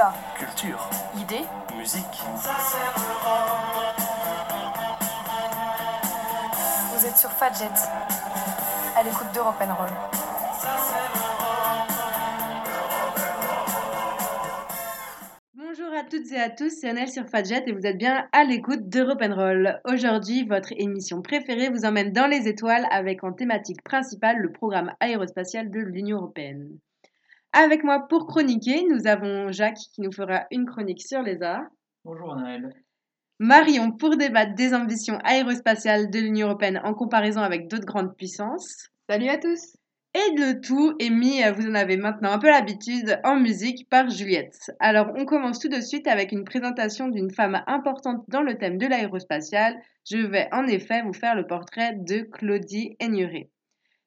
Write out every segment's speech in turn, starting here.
Débat. Culture. Idées. Musique. Vous êtes sur Fadjet. À l'écoute d'Europe Roll. Bonjour à toutes et à tous, c'est Annelle sur Fadjet et vous êtes bien à l'écoute d'Europe Roll. Aujourd'hui, votre émission préférée vous emmène dans les étoiles avec en thématique principale le programme aérospatial de l'Union européenne. Avec moi pour chroniquer, nous avons Jacques qui nous fera une chronique sur les arts. Bonjour Anaël. Marion pour débattre des ambitions aérospatiales de l'Union européenne en comparaison avec d'autres grandes puissances. Salut à tous. Et le tout est mis, vous en avez maintenant un peu l'habitude, en musique par Juliette. Alors on commence tout de suite avec une présentation d'une femme importante dans le thème de l'aérospatial. Je vais en effet vous faire le portrait de Claudie Aigneret.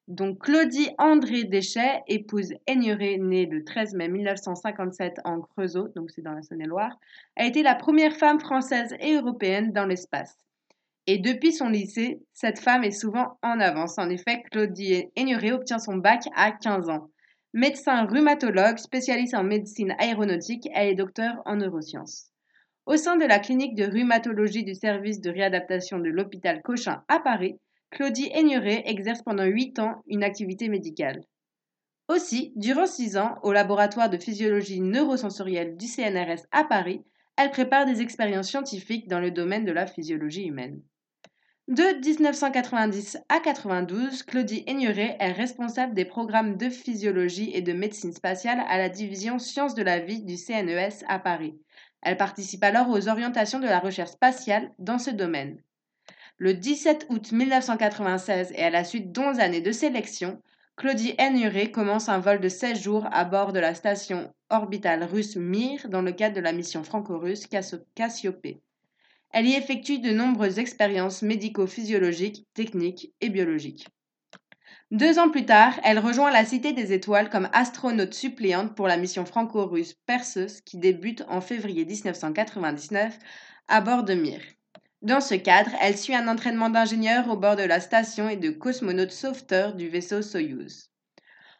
Donc Claudie André Deschet, épouse Aigneret, née le 13 mai 1957 en Creusot, donc c'est dans la Saône-et-Loire, a été la première femme française et européenne dans l'espace. Et depuis son lycée, cette femme est souvent en avance. En effet, Claudie Aigneret obtient son bac à 15 ans. Médecin rhumatologue, spécialiste en médecine aéronautique, elle est docteur en neurosciences. Au sein de la clinique de rhumatologie du service de réadaptation de l'hôpital Cochin à Paris, Claudie Aigneret exerce pendant 8 ans une activité médicale. Aussi, durant 6 ans, au laboratoire de physiologie neurosensorielle du CNRS à Paris, elle prépare des expériences scientifiques dans le domaine de la physiologie humaine. De 1990 à 92, Claudie Aigneret est responsable des programmes de physiologie et de médecine spatiale à la division sciences de la vie du CNES à Paris. Elle participe alors aux orientations de la recherche spatiale dans ce domaine. Le 17 août 1996 et à la suite d'11 années de sélection, Claudie Aigneret commence un vol de 16 jours à bord de la station orbitale russe Mir dans le cadre de la mission franco-russe Cassiopée. Elle y effectue de nombreuses expériences médico-physiologiques, techniques et biologiques. Deux ans plus tard, elle rejoint la Cité des Étoiles comme astronaute suppléante pour la mission franco-russe Perseus qui débute en février 1999 à bord de Mir. Dans ce cadre, elle suit un entraînement d'ingénieur au bord de la station et de cosmonaute sauveteur du vaisseau Soyouz.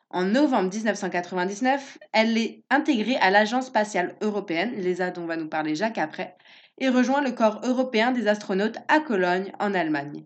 En novembre 1999, elle est intégrée à l'Agence spatiale européenne, l'ESA dont va nous parler Jacques après, et rejoint le corps européen des astronautes à Cologne, en Allemagne.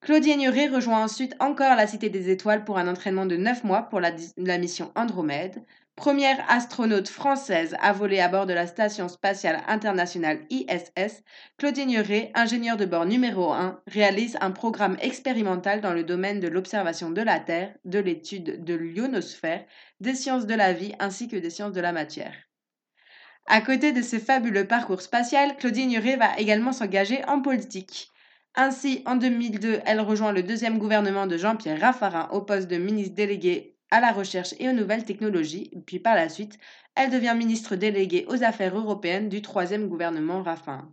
Claudie Aigneret rejoint ensuite encore la Cité des Étoiles pour un entraînement de 9 mois pour la mission Andromède, Première astronaute française à voler à bord de la Station spatiale internationale ISS, Claudine Nuret, ingénieure de bord numéro 1, réalise un programme expérimental dans le domaine de l'observation de la Terre, de l'étude de l'ionosphère, des sciences de la vie ainsi que des sciences de la matière. À côté de ce fabuleux parcours spatial, Claudine Nuret va également s'engager en politique. Ainsi, en 2002, elle rejoint le deuxième gouvernement de Jean-Pierre Raffarin au poste de ministre délégué à la recherche et aux nouvelles technologies, puis par la suite, elle devient ministre déléguée aux affaires européennes du troisième gouvernement Raffin.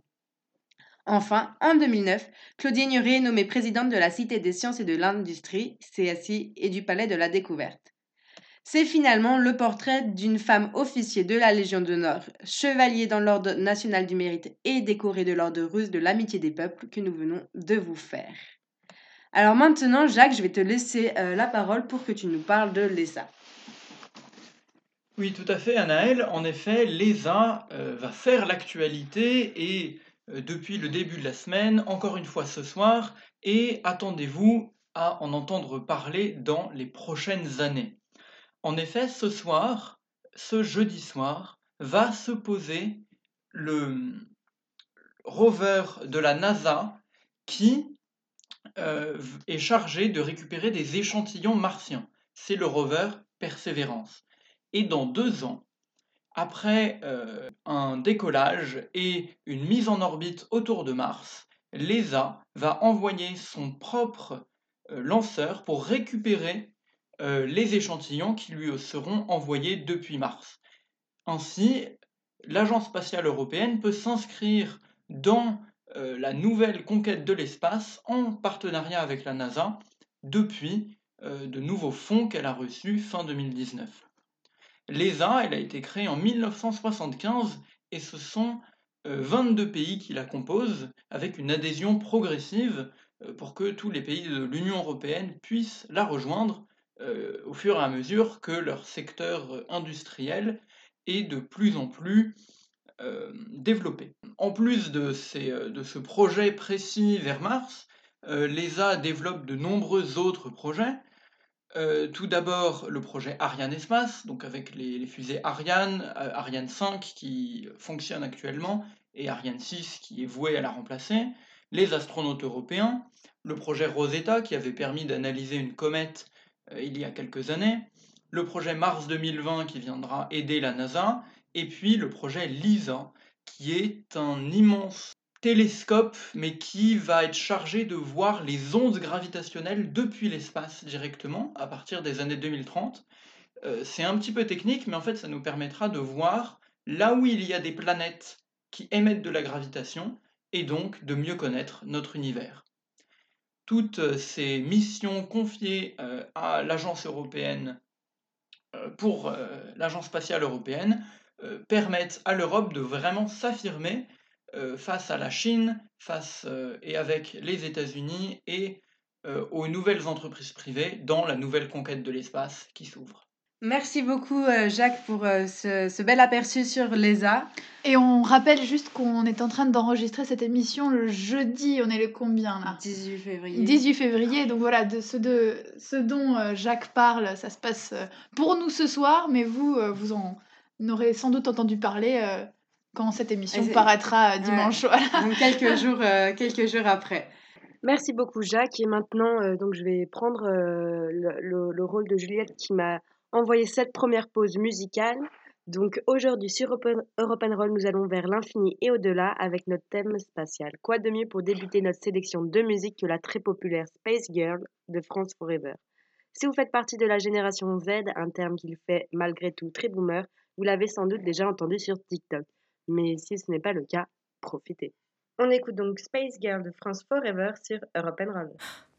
Enfin, en 2009, Claudine Nuret est nommée présidente de la Cité des sciences et de l'industrie, CSI, et du Palais de la Découverte. C'est finalement le portrait d'une femme officier de la Légion d'honneur, chevalier dans l'Ordre national du mérite et décorée de l'Ordre russe de l'amitié des peuples que nous venons de vous faire. Alors maintenant, Jacques, je vais te laisser euh, la parole pour que tu nous parles de l'ESA. Oui, tout à fait, Anaël. En effet, l'ESA euh, va faire l'actualité et euh, depuis le début de la semaine, encore une fois ce soir, et attendez-vous à en entendre parler dans les prochaines années. En effet, ce soir, ce jeudi soir, va se poser le rover de la NASA qui euh, est chargé de récupérer des échantillons martiens. C'est le rover Perseverance. Et dans deux ans, après euh, un décollage et une mise en orbite autour de Mars, l'ESA va envoyer son propre euh, lanceur pour récupérer les échantillons qui lui seront envoyés depuis Mars. Ainsi, l'Agence spatiale européenne peut s'inscrire dans euh, la nouvelle conquête de l'espace en partenariat avec la NASA depuis euh, de nouveaux fonds qu'elle a reçus fin 2019. L'ESA, elle a été créée en 1975 et ce sont 22 euh, pays qui la composent avec une adhésion progressive pour que tous les pays de l'Union européenne puissent la rejoindre au fur et à mesure que leur secteur industriel est de plus en plus développée. En plus de, de, ce projet précis vers Mars, l'ESA développe de nombreux autres projets. tout d'abord le projet Ariane Espace, donc avec les, les fusées Ariane, Ariane 5 qui fonctionne actuellement, et Ariane 6 qui est voué à la remplacer, les astronautes européens, le projet Rosetta qui avait permis d'analyser une comète euh, il y a quelques années, le projet Mars 2020 qui viendra aider la NASA, et puis le projet LISA qui est un immense télescope mais qui va être chargé de voir les ondes gravitationnelles depuis l'espace directement à partir des années 2030. Euh, c'est un petit peu technique mais en fait ça nous permettra de voir là où il y a des planètes qui émettent de la gravitation et donc de mieux connaître notre univers. Toutes euh, ces missions confiées euh, à l'agence européenne pour l'agence spatiale européenne permettent à l'Europe de vraiment s'affirmer face à la Chine, face et avec les États-Unis et aux nouvelles entreprises privées dans la nouvelle conquête de l'espace qui s'ouvre. Merci beaucoup euh, Jacques pour euh, ce, bel aperçu sur l'ESA. Et on rappelle juste qu'on est en train d'enregistrer cette émission le jeudi, on est le combien là? 18 février. 18 février, donc voilà, de ce, de, ce dont euh, Jacques parle, ça se passe pour nous ce soir, mais vous, vous en aurez sans doute entendu parler quand cette émission paraîtra dimanche. Donc quelques jours, quelques jours après. Merci beaucoup Jacques, et maintenant donc je vais prendre le, le rôle de Juliette qui m'a envoyer cette première pause musicale. Donc aujourd'hui sur Europe Roll, nous allons vers l'infini et au-delà avec notre thème spatial. Quoi de mieux pour débuter notre sélection de musique que la très populaire Space Girl de France Forever? Si vous faites partie de la génération Z, un terme qu'il fait malgré tout très boomer, vous l'avez sans doute déjà entendu sur TikTok. Mais si ce n'est pas le cas, profitez. On écoute donc Space Girl de France Forever sur Europe Roll.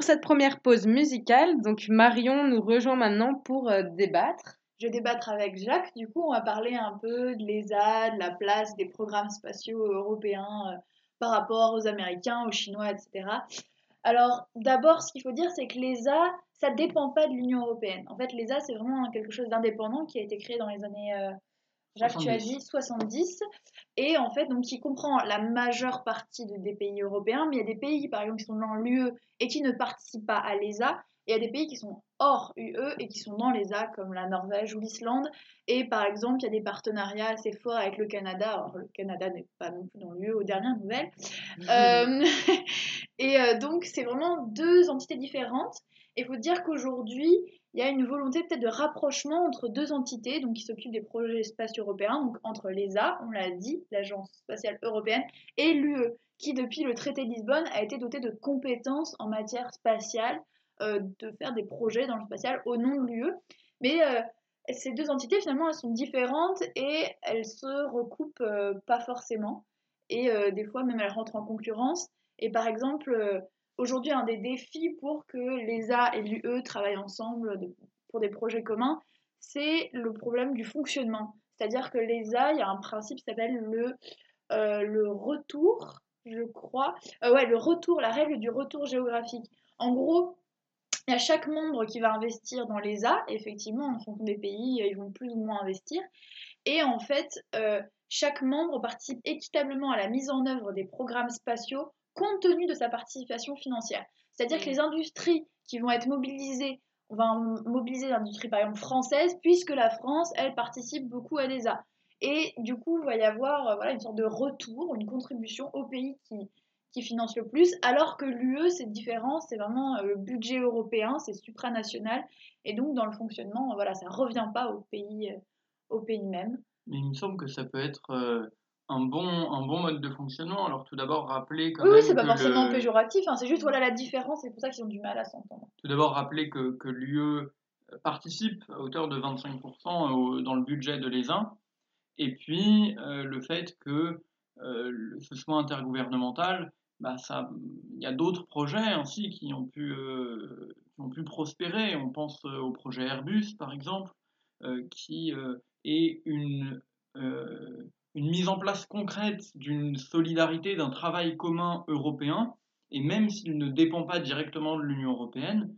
cette première pause musicale. Donc Marion nous rejoint maintenant pour euh, débattre. Je vais débattre avec Jacques. Du coup, on va parler un peu de l'ESA, de la place des programmes spatiaux européens euh, par rapport aux Américains, aux Chinois, etc. Alors, d'abord, ce qu'il faut dire, c'est que l'ESA, ça ne dépend pas de l'Union européenne. En fait, l'ESA, c'est vraiment quelque chose d'indépendant qui a été créé dans les années euh, Jacques, tu as dit 70. Et en fait, donc, qui comprend la majeure partie des pays européens, mais il y a des pays, par exemple, qui sont dans l'UE et qui ne participent pas à l'ESA. Et il y a des pays qui sont hors UE et qui sont dans l'ESA, comme la Norvège ou l'Islande. Et par exemple, il y a des partenariats assez forts avec le Canada. Alors, le Canada n'est pas non plus dans l'UE aux dernières nouvelles. Euh, et euh, donc, c'est vraiment deux entités différentes. Il faut dire qu'aujourd'hui, il y a une volonté peut-être de rapprochement entre deux entités donc qui s'occupent des projets spatiaux européens, donc entre l'ESA, on l'a dit, l'Agence spatiale européenne, et l'UE, qui depuis le traité de Lisbonne a été dotée de compétences en matière spatiale, euh, de faire des projets dans le spatial au nom de l'UE. Mais euh, ces deux entités, finalement, elles sont différentes et elles se recoupent euh, pas forcément. Et des fois, même elles rentrent en concurrence. Et par exemple, aujourd'hui un des défis pour que l'ESA et l'UE travaillent ensemble pour des projets communs, c'est le problème du fonctionnement. C'est-à-dire que l'ESA, il y a un principe qui s'appelle le, euh, le retour, je crois. Euh, ouais, le retour, la règle du retour géographique. En gros, il y a chaque membre qui va investir dans l'ESA. Effectivement, en fonction des pays, ils vont plus ou moins investir. Et en fait, euh, chaque membre participe équitablement à la mise en œuvre des programmes spatiaux compte tenu de sa participation financière. C'est-à-dire que les industries qui vont être mobilisées, on va mobiliser l'industrie par exemple française, puisque la France, elle, participe beaucoup à l'ESA. Et du coup, il va y avoir euh, voilà, une sorte de retour, une contribution au pays qui, qui finance le plus, alors que l'UE, c'est différent, c'est vraiment euh, le budget européen, c'est supranational, et donc dans le fonctionnement, voilà, ça ne revient pas au pays, euh, au pays même. Mais il me semble que ça peut être un bon, un bon mode de fonctionnement. Alors tout d'abord rappeler quand oui, oui, c'est pas forcément péjoratif, hein, c'est juste voilà la différence, c'est pour ça qu'ils ont du mal à s'entendre. Tout d'abord rappeler que, que l'UE participe à hauteur de 25% dans le budget de l'ESA, et puis euh, le fait que euh, ce soit intergouvernemental, bah, ça, il y a d'autres projets ainsi qui ont pu, euh, qui ont pu prospérer. On pense au projet Airbus par exemple, qui est une une mise en place concrète d'une solidarité, d'un travail commun européen, et même s'il ne dépend pas directement de l'Union européenne,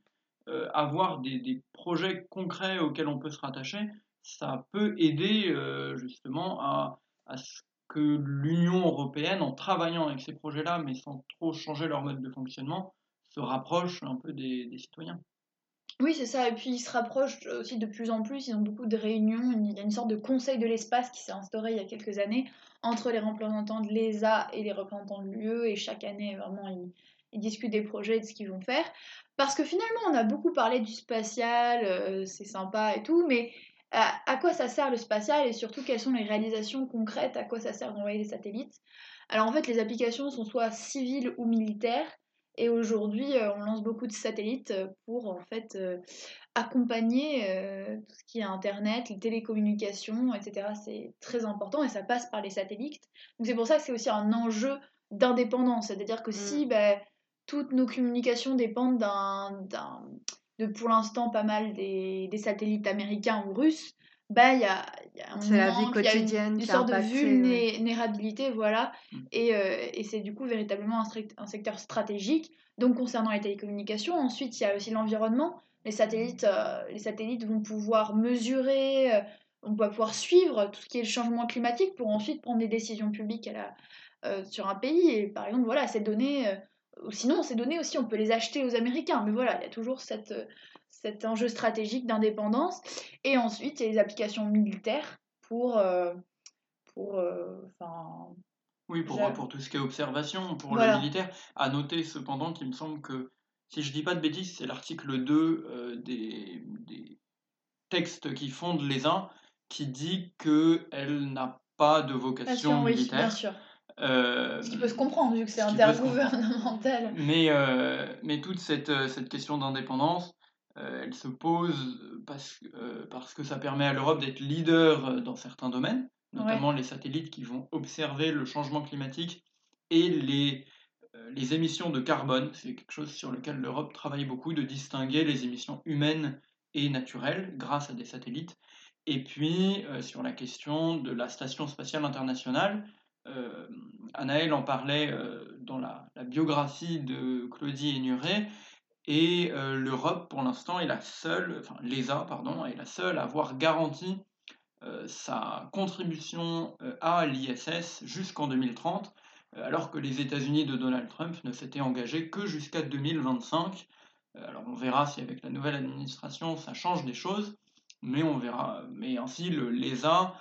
euh, avoir des, projets concrets auxquels on peut se rattacher, ça peut aider euh, justement à, ce que l'Union européenne, en travaillant avec ces projets-là, mais sans trop changer leur mode de fonctionnement, se rapproche un peu des citoyens. Oui, c'est ça. Et puis ils se rapprochent aussi de plus en plus. Ils ont beaucoup de réunions. Il y a une sorte de conseil de l'espace qui s'est instauré il y a quelques années entre les représentants de l'ESA et les représentants de l'UE. Et chaque année, vraiment, ils, discutent des projets et de ce qu'ils vont faire. Parce que finalement, on a beaucoup parlé du spatial, euh, c'est sympa et tout, mais à, quoi ça sert le spatial et surtout quelles sont les réalisations concrètes, à quoi ça sert d'envoyer des satellites? Alors en fait, les applications sont soit civiles ou militaires. Et aujourd'hui, euh, on lance beaucoup de satellites euh, pour en fait euh, accompagner tout ce qui est Internet, les télécommunications, etc. C'est très important et ça passe par les satellites. Donc c'est pour ça que c'est aussi un enjeu d'indépendance. C'est-à-dire que si mm. ben, toutes nos communications dépendent d'un, de pour l'instant pas mal des, des satellites américains ou russes, bah il y a, y a c'est la vie quotidienne une, sorte de vulnérabilité voilà. Mm. et, euh, et c'est du coup véritablement un, un, secteur stratégique. Donc concernant les télécommunications ensuite il y a aussi l'environnement. Les satellites euh, les satellites vont pouvoir mesurer euh, on va pouvoir suivre tout ce qui est le changement climatique pour ensuite prendre des décisions publiques à la, sur un pays. Et par exemple voilà ces données sinon ces données aussi on peut les acheter aux américains mais voilà il y a toujours cette cet enjeu stratégique d'indépendance. Et ensuite, il y a les applications militaires pour. Euh, pour euh, oui, pour, pour tout ce qui est observation, pour le militaire. À noter cependant qu'il me semble que, si je dis pas de bêtises, c'est l'article 2 euh, des, des, textes qui fondent les uns qui dit qu'elle n'a pas de vocation militaire. bien sûr. Ce qui peut se comprendre vu que c'est intergouvernemental. Mais, mais toute cette, cette question d'indépendance, euh, elle se pose parce, euh, parce, que ça permet à l'Europe d'être leader euh, dans certains domaines, notamment les satellites qui vont observer le changement climatique et les, les émissions de carbone. C'est quelque chose sur lequel l'Europe travaille beaucoup, de distinguer les émissions humaines et naturelles grâce à des satellites. Et puis, sur la question de la Station spatiale internationale, euh, Anaël en parlait dans la, biographie de Claudie Ainuret, et euh, l'Europe, pour l'instant, est la seule, enfin l'ESA, pardon, est la seule à avoir garanti euh, sa contribution euh, à l'ISS jusqu'en 2030, alors que les États-Unis de Donald Trump ne s'étaient engagés que jusqu'à 2025. alors on verra si avec la nouvelle administration ça change des choses, mais on verra. Mais ainsi, l'ESA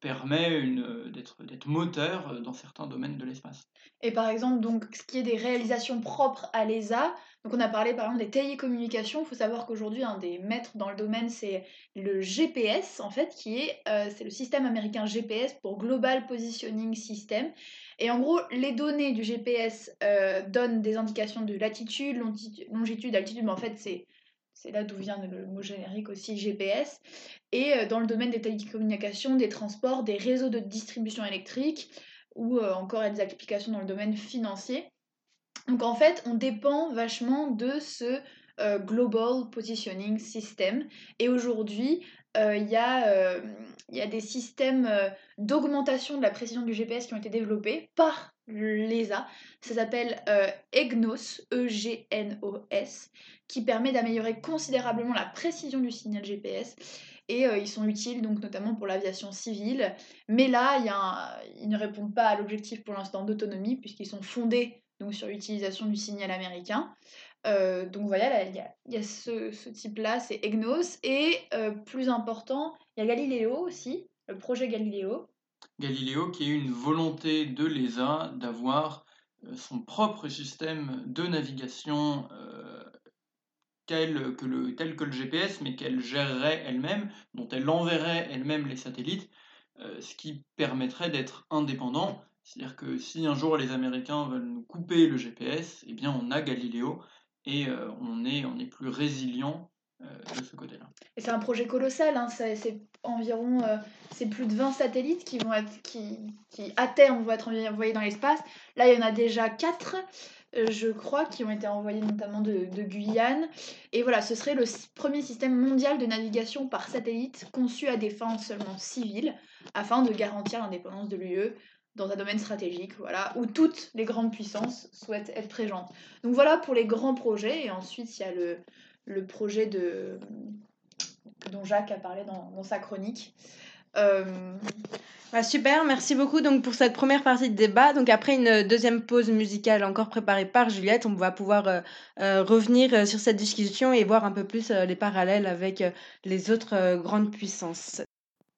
permet d'être moteur dans certains domaines de l'espace. Et par exemple, donc, ce qui est des réalisations propres à l'ESA, donc on a parlé par exemple des télécommunications. Il faut savoir qu'aujourd'hui, un des maîtres dans le domaine, c'est le GPS, en fait, qui est, euh, c'est le système américain GPS pour Global Positioning System. Et en gros, les données du GPS euh, donnent des indications de latitude, longitude, altitude, mais en fait, c'est c'est là d'où vient le mot générique aussi GPS. Et euh, dans le domaine des télécommunications, des transports, des réseaux de distribution électrique, ou encore des applications dans le domaine financier. Donc en fait, on dépend vachement de ce euh, Global Positioning System. Et aujourd'hui, euh, il y, euh, y, a des systèmes d'augmentation de la précision du GPS qui ont été développés par l'ESA. Ça s'appelle EGNOS, E-G-N-O-S, qui permet d'améliorer considérablement la précision du signal GPS et ils sont utiles donc notamment pour l'aviation civile. Mais là, ils ne répondent pas à l'objectif pour l'instant d'autonomie puisqu'ils sont fondés donc sur l'utilisation du signal américain. Euh, donc voilà, il y a, ce, type-là, c'est EGNOS. Et euh, plus important, il y a Galileo aussi, le projet Galileo. Galileo qui est une volonté de l'ESA d'avoir euh, son propre système de navigation tel, que le, tel que le GPS, mais qu'elle gérerait elle-même, dont elle enverrait elle-même les satellites, ce qui permettrait d'être indépendant. C'est-à-dire que si un jour les Américains veulent nous couper le GPS, eh bien on a Galileo et euh, on, est, plus résilient euh, de ce côté-là. Et c'est un projet colossal, hein, c'est environ euh, c'est plus de 20 satellites qui vont être qui, qui à terme vont être envoyés dans l'espace. Là, il y en a déjà 4 je crois, qui ont été envoyés notamment de, de, Guyane. Et voilà, ce serait le premier système mondial de navigation par satellite conçu à des fins seulement civiles, afin de garantir l'indépendance de l'UE dans un domaine stratégique, voilà, où toutes les grandes puissances souhaitent être présentes. Donc voilà pour les grands projets, et ensuite il y a le, le projet de, dont Jacques a parlé dans, dans sa chronique. Euh, bah, super, merci beaucoup donc pour cette première partie de débat. Donc après une deuxième pause musicale encore préparée par Juliette, on va pouvoir euh, euh, revenir sur cette discussion et voir un peu plus les parallèles avec les autres grandes puissances.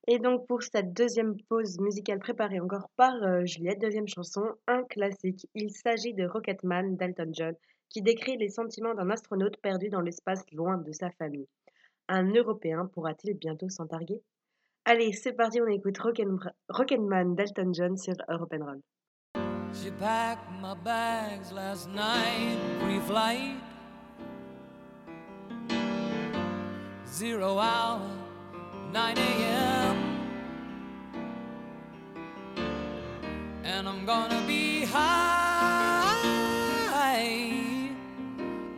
Et donc pour cette deuxième pause musicale préparée encore par euh, Juliette, deuxième chanson, un classique. Il s'agit de Rocketman d'Elton John, qui décrit les sentiments d'un astronaute perdu dans l'espace loin de sa famille. Un Européen pourra-t-il bientôt s'en targuer? Allez, c'est parti, on écoute Rocketman d'Elton John sur Europe Roll. She packed bags last night, pre-flight. Zero hour, 9 a.m. and I'm gonna be high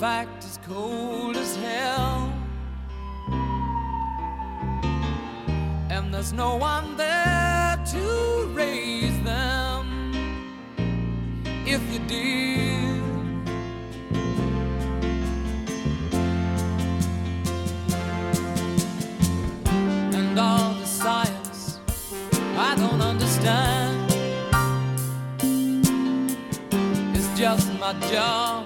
fact is cold as hell. And there's no one there to raise them if you did. And all the science I don't understand. It's just my job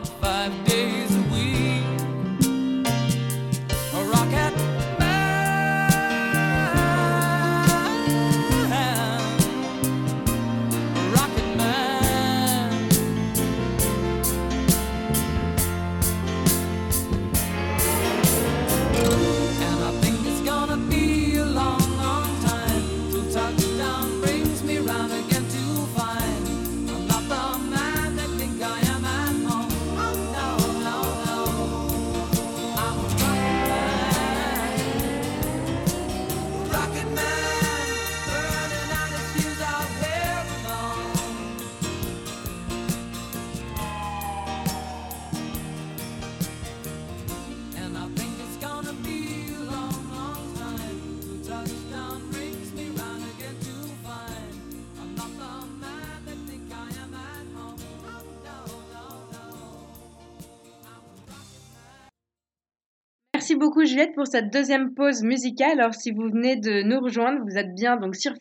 Juliette pour cette deuxième pause musicale. Alors si vous venez de nous rejoindre, vous êtes bien donc sur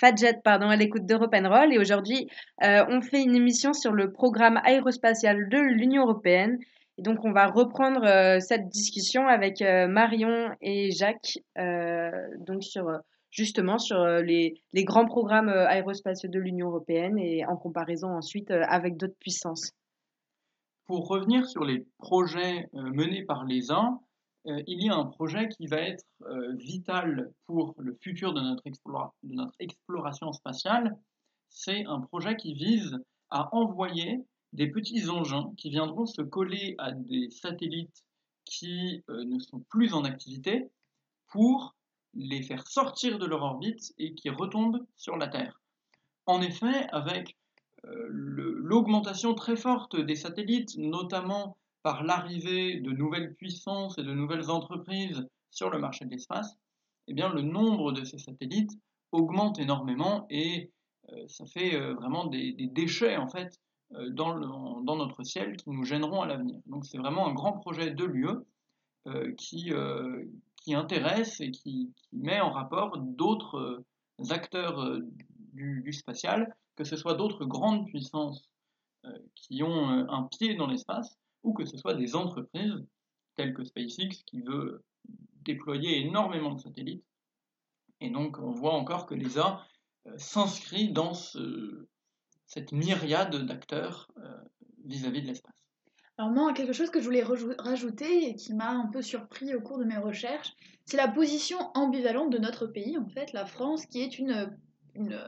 Fadjet pardon à l'écoute d'Europe Roll et aujourd'hui euh, on fait une émission sur le programme aérospatial de l'Union européenne. Et donc on va reprendre euh, cette discussion avec euh, Marion et Jacques donc sur justement sur les, les grands programmes aérospatiaux de l'Union européenne et en comparaison ensuite avec d'autres puissances. Pour revenir sur les projets menés par les uns, euh, il y a un projet qui va être euh, vital pour le futur de notre, exploration spatiale. C'est un projet qui vise à envoyer des petits engins qui viendront se coller à des satellites qui euh, ne sont plus en activité pour les faire sortir de leur orbite et qui retombent sur la Terre. En effet, avec l'augmentation très forte des satellites, notamment par l'arrivée de nouvelles puissances et de nouvelles entreprises sur le marché de l'espace, eh bien, le nombre de ces satellites augmente énormément et euh, ça fait euh, vraiment des, déchets en fait euh, dans, notre ciel qui nous gêneront à l'avenir. Donc c'est vraiment un grand projet de l'UE qui, qui intéresse et qui, met en rapport d'autres acteurs du, spatial, que ce soit d'autres grandes puissances qui ont un pied dans l'espace, ou que ce soit des entreprises telles que SpaceX qui veut déployer énormément de satellites. Et donc on voit encore que l'ESA euh, s'inscrit dans cette myriade d'acteurs euh, vis-à-vis de l'espace. Alors moi, quelque chose que je voulais rajouter et qui m'a un peu surpris au cours de mes recherches, c'est la position ambivalente de notre pays, en fait, la France, qui est une, une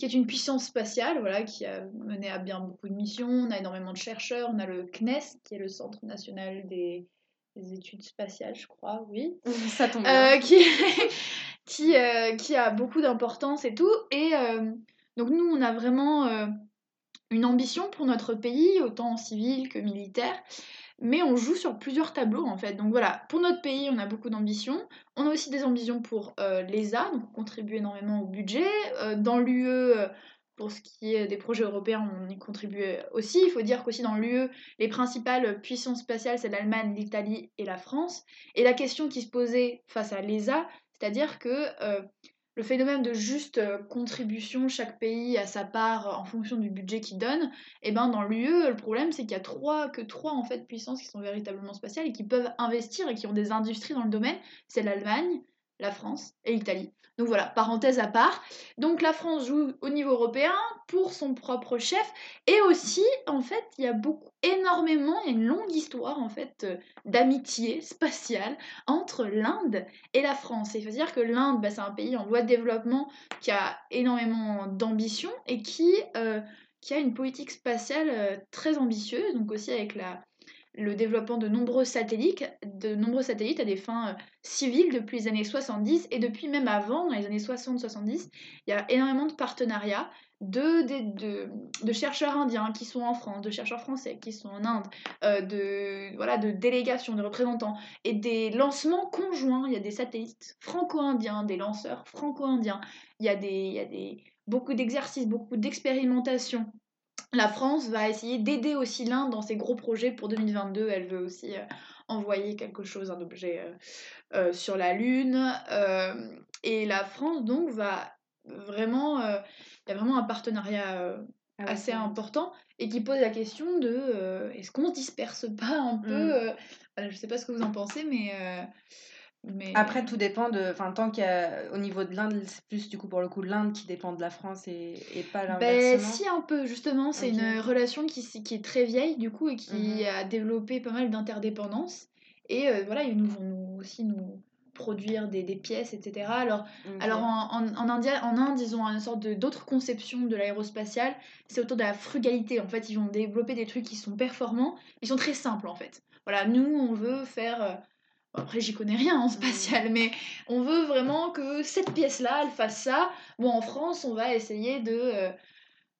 qui est une puissance spatiale, voilà, qui a mené à bien beaucoup de missions. On a énormément de chercheurs. On a le CNES, qui est le Centre national des, études spatiales, je crois, oui. Ça tombe bien. Euh, qui, qui, euh, qui, a beaucoup d'importance et tout. Et euh, donc nous, on a vraiment une ambition pour notre pays, autant civil que militaire mais on joue sur plusieurs tableaux en fait. Donc voilà, pour notre pays, on a beaucoup d'ambitions. On a aussi des ambitions pour euh, l'ESA, donc on contribue énormément au budget. Euh, dans l'UE, euh, pour ce qui est des projets européens, on y contribue aussi. Il faut dire qu'aussi dans l'UE, les principales puissances spatiales, c'est l'Allemagne, l'Italie et la France. Et la question qui se posait face à l'ESA, c'est-à-dire que le phénomène de juste euh, contribution, chaque pays à sa part en fonction du budget qu'il donne, et eh ben dans l'UE, le problème c'est qu'il y a trois, que trois en fait puissances qui sont véritablement spatiales et qui peuvent investir et qui ont des industries dans le domaine, c'est l'Allemagne, la France et l'Italie. Donc voilà, parenthèse à part. Donc la France joue au niveau européen pour son propre chef et aussi en fait il y a beaucoup énormément, il y a une longue histoire en fait euh, d'amitié spatiale entre l'Inde et la France. il faut dire que l'Inde bah, c'est un pays en voie de développement qui a énormément d'ambition et qui, euh, a une politique spatiale euh, très ambitieuse, donc aussi avec la, le développement de nombreux satellites, de nombreux satellites à des fins euh, civiles depuis les années 70 et depuis même avant, dans les années 60-70, il y a énormément de partenariats de, chercheurs indiens qui sont en France, de chercheurs français qui sont en Inde, euh, de, délégations, de représentants, et des lancements conjoints. Il y a des satellites franco-indiens, des lanceurs franco-indiens, il y a, beaucoup d'exercices, beaucoup d'expérimentations la France va essayer d'aider aussi l'Inde dans ses gros projets pour 2022. Elle veut aussi euh, envoyer quelque chose, un objet euh, euh, sur la Lune. et la France, donc, va vraiment. Il y a vraiment un partenariat ah assez important et qui pose la question de est-ce qu'on se disperse pas un peu mmh. Je ne sais pas ce que vous en pensez, mais après, tout dépend de. Enfin, tant qu'au niveau de l'Inde, c'est plus du coup pour le coup l'Inde qui dépend de la France et, et pas ben, l'inversement. Ben, si, un peu, justement. C'est une relation qui, qui est très vieille, du coup, et qui mmh a développé pas mal d'interdépendance. Et euh, voilà, ils nous vont nous, aussi nous produire des, des pièces, etc. Alors, alors en, en, en, India, en Inde, ils ont une sorte d'autre conception de l'aérospatiale. C'est autour de la frugalité. En fait, ils vont développer des trucs qui sont performants. Ils sont très simples, en fait. Voilà, nous, on veut faire euh, après, j'y connais rien en spatial, mais on veut vraiment que cette pièce-là, elle fasse ça. Bon, en France, on va essayer de. Euh,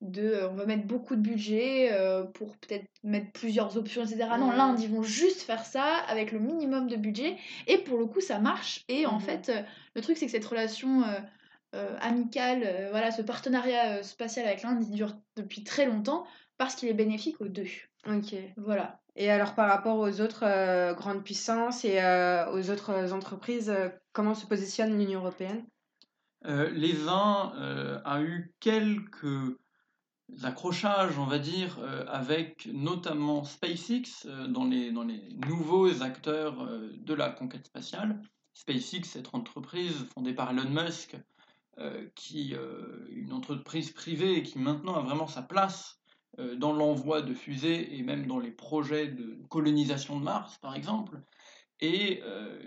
de euh, on va mettre beaucoup de budget euh, pour peut-être mettre plusieurs options, etc. Non, l'Inde, ils vont juste faire ça avec le minimum de budget. Et pour le coup, ça marche. Et en mmh fait, le truc, c'est que cette relation. amicale, voilà, ce partenariat spatial avec l'Inde, il dure depuis très longtemps parce qu'il est bénéfique aux deux. Ok. Voilà. Et alors par rapport aux autres euh, grandes puissances et euh, aux autres entreprises, euh, comment se positionne l'Union européenne? Les uns a eu quelques accrochages, on va dire, avec notamment SpaceX dans les, nouveaux acteurs de la conquête spatiale. SpaceX, cette entreprise fondée par Elon Musk, qui une entreprise privée qui maintenant a vraiment sa place dans l'envoi de fusées et même dans les projets de colonisation de Mars, par exemple. Et euh,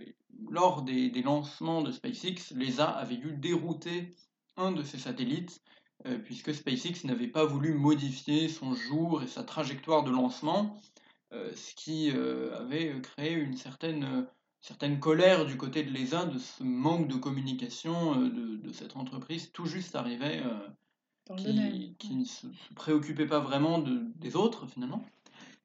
lors des, lancements de SpaceX, l'ESA avait dû dérouter un de ses satellites, euh, puisque SpaceX n'avait pas voulu modifier son jour et sa trajectoire de lancement, ce qui avait créé une certaine, certaine colère du côté de l'ESA de ce manque de communication de, cette entreprise tout juste arrivée qui, ne se, préoccupait pas vraiment de, des autres finalement.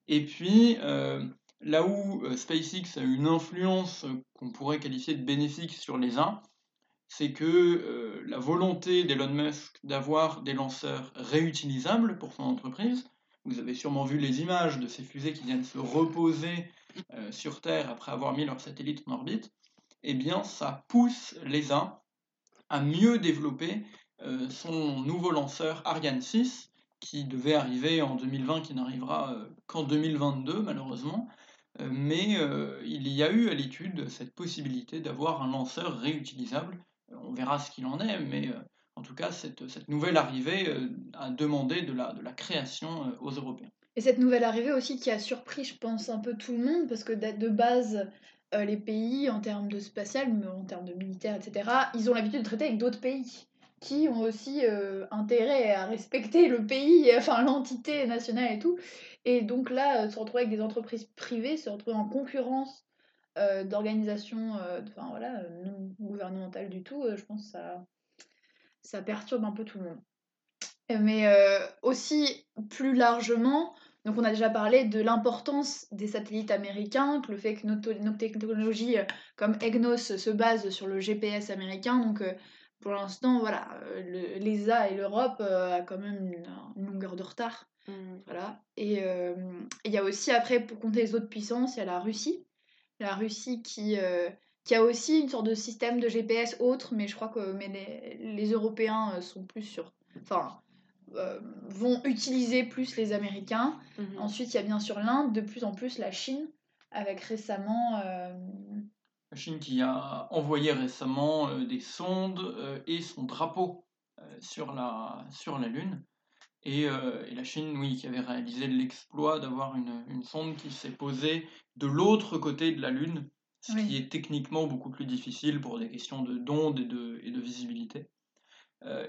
Et puis, euh, là où euh, SpaceX a une influence qu'on pourrait qualifier de bénéfique sur les uns, c'est que euh, la volonté d'Elon Musk d'avoir des lanceurs réutilisables pour son entreprise, vous avez sûrement vu les images de ces fusées qui viennent se reposer sur Terre après avoir mis leur satellite en orbite, eh bien ça pousse les uns à mieux développer euh, son nouveau lanceur Ariane 6, qui devait arriver en 2020, qui n'arrivera euh, qu'en 2022 malheureusement. Euh, mais il y a eu à l'étude cette possibilité d'avoir un lanceur réutilisable. On verra ce qu'il en est, mais en tout cas, cette, cette nouvelle arrivée a demandé de la, de la création aux Européens. Et cette nouvelle arrivée aussi qui a surpris, je pense, un peu tout le monde, parce que de base, les pays, en termes de spatial, mais en termes de militaire, etc., ils ont l'habitude de traiter avec d'autres pays qui ont aussi euh, intérêt à respecter le pays, enfin l'entité nationale et tout. Et donc là, euh, se retrouver avec des entreprises privées, se retrouver en concurrence euh, d'organisations enfin, voilà, non gouvernementales du tout, je pense que ça, ça perturbe un peu tout le monde. Mais aussi plus largement, donc on a déjà parlé de l'importance des satellites américains, le fait que nos, nos technologies comme EGNOS se basent sur le GPS américain, donc pour l'instant, voilà, euh, l'ESA et l'Europe euh, a quand même une, longueur de retard. Mmh. Voilà. Et euh, il y a aussi, après, pour compter les autres puissances, il y a la Russie. La Russie qui, qui a aussi une sorte de système de GPS autre, mais je crois que mais les, les Européens sont plus sur. Enfin, vont utiliser plus les Américains. Mmh. Ensuite, il y a bien sûr l'Inde, de plus en plus la Chine, avec récemment la Chine qui a envoyé récemment euh, des sondes euh, et son drapeau euh, sur, la, sur la Lune. Et, la Chine, oui, qui avait réalisé l'exploit d'avoir une, une, sonde qui s'est posée de l'autre côté de la Lune, ce qui est techniquement beaucoup plus difficile pour des questions d'ondes et de, et de visibilité.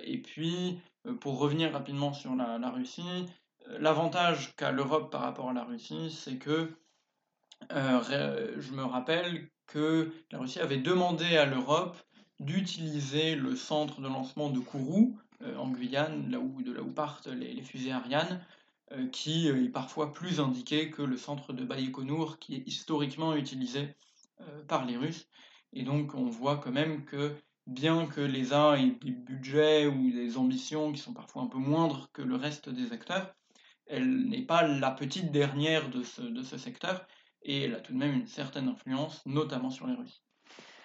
et puis, pour revenir rapidement sur la, la Russie, l'avantage qu'a l'Europe par rapport à la Russie, c'est que je me rappelle que la Russie avait demandé à l'Europe d'utiliser le centre de lancement de Kourou, euh, en Guyane, de là où partent les, fusées Ariane, euh, qui est parfois plus indiqué que le centre de Baïkonour, qui est historiquement utilisé euh, par les Russes. Et donc on voit quand même que bien que les uns aient des budgets ou des ambitions qui sont parfois un peu moindres que le reste des acteurs, elle n'est pas la petite dernière de ce secteur, et elle a tout de même une certaine influence, notamment sur les Russes.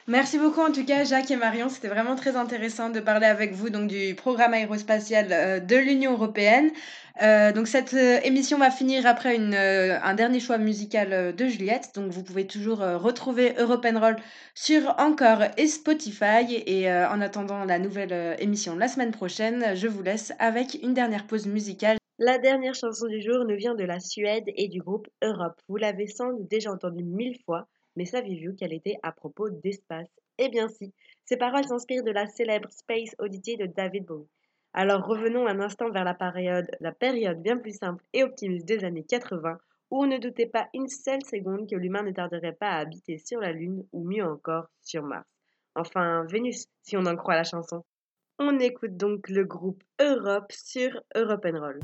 Merci beaucoup en tout cas Jacques et Marion, c'était vraiment très intéressant de parler avec vous donc du programme aérospatial euh, de l'Union européenne. Euh, donc cette euh, émission va finir après un dernier choix musical de Juliette, donc vous pouvez toujours retrouver Europe Roll sur Encore et Spotify et en attendant la nouvelle émission la semaine prochaine, je vous laisse avec une dernière pause musicale. La dernière chanson du jour nous vient de la Suède et du groupe Europe. Vous l'avez sans doute déjà entendue mille fois, mais saviez-vous qu'elle était à propos d'espace? Eh bien si, ces paroles s'inspirent de la célèbre Space Oddity de David Bowie. Alors revenons un instant vers la période, la période bien plus simple et optimiste des années 80, où on ne doutait pas une seule seconde que l'humain ne tarderait pas à habiter sur la Lune ou mieux encore sur Mars. Enfin, Vénus, si on en croit la chanson. On écoute donc le groupe Europe sur Europe Roll.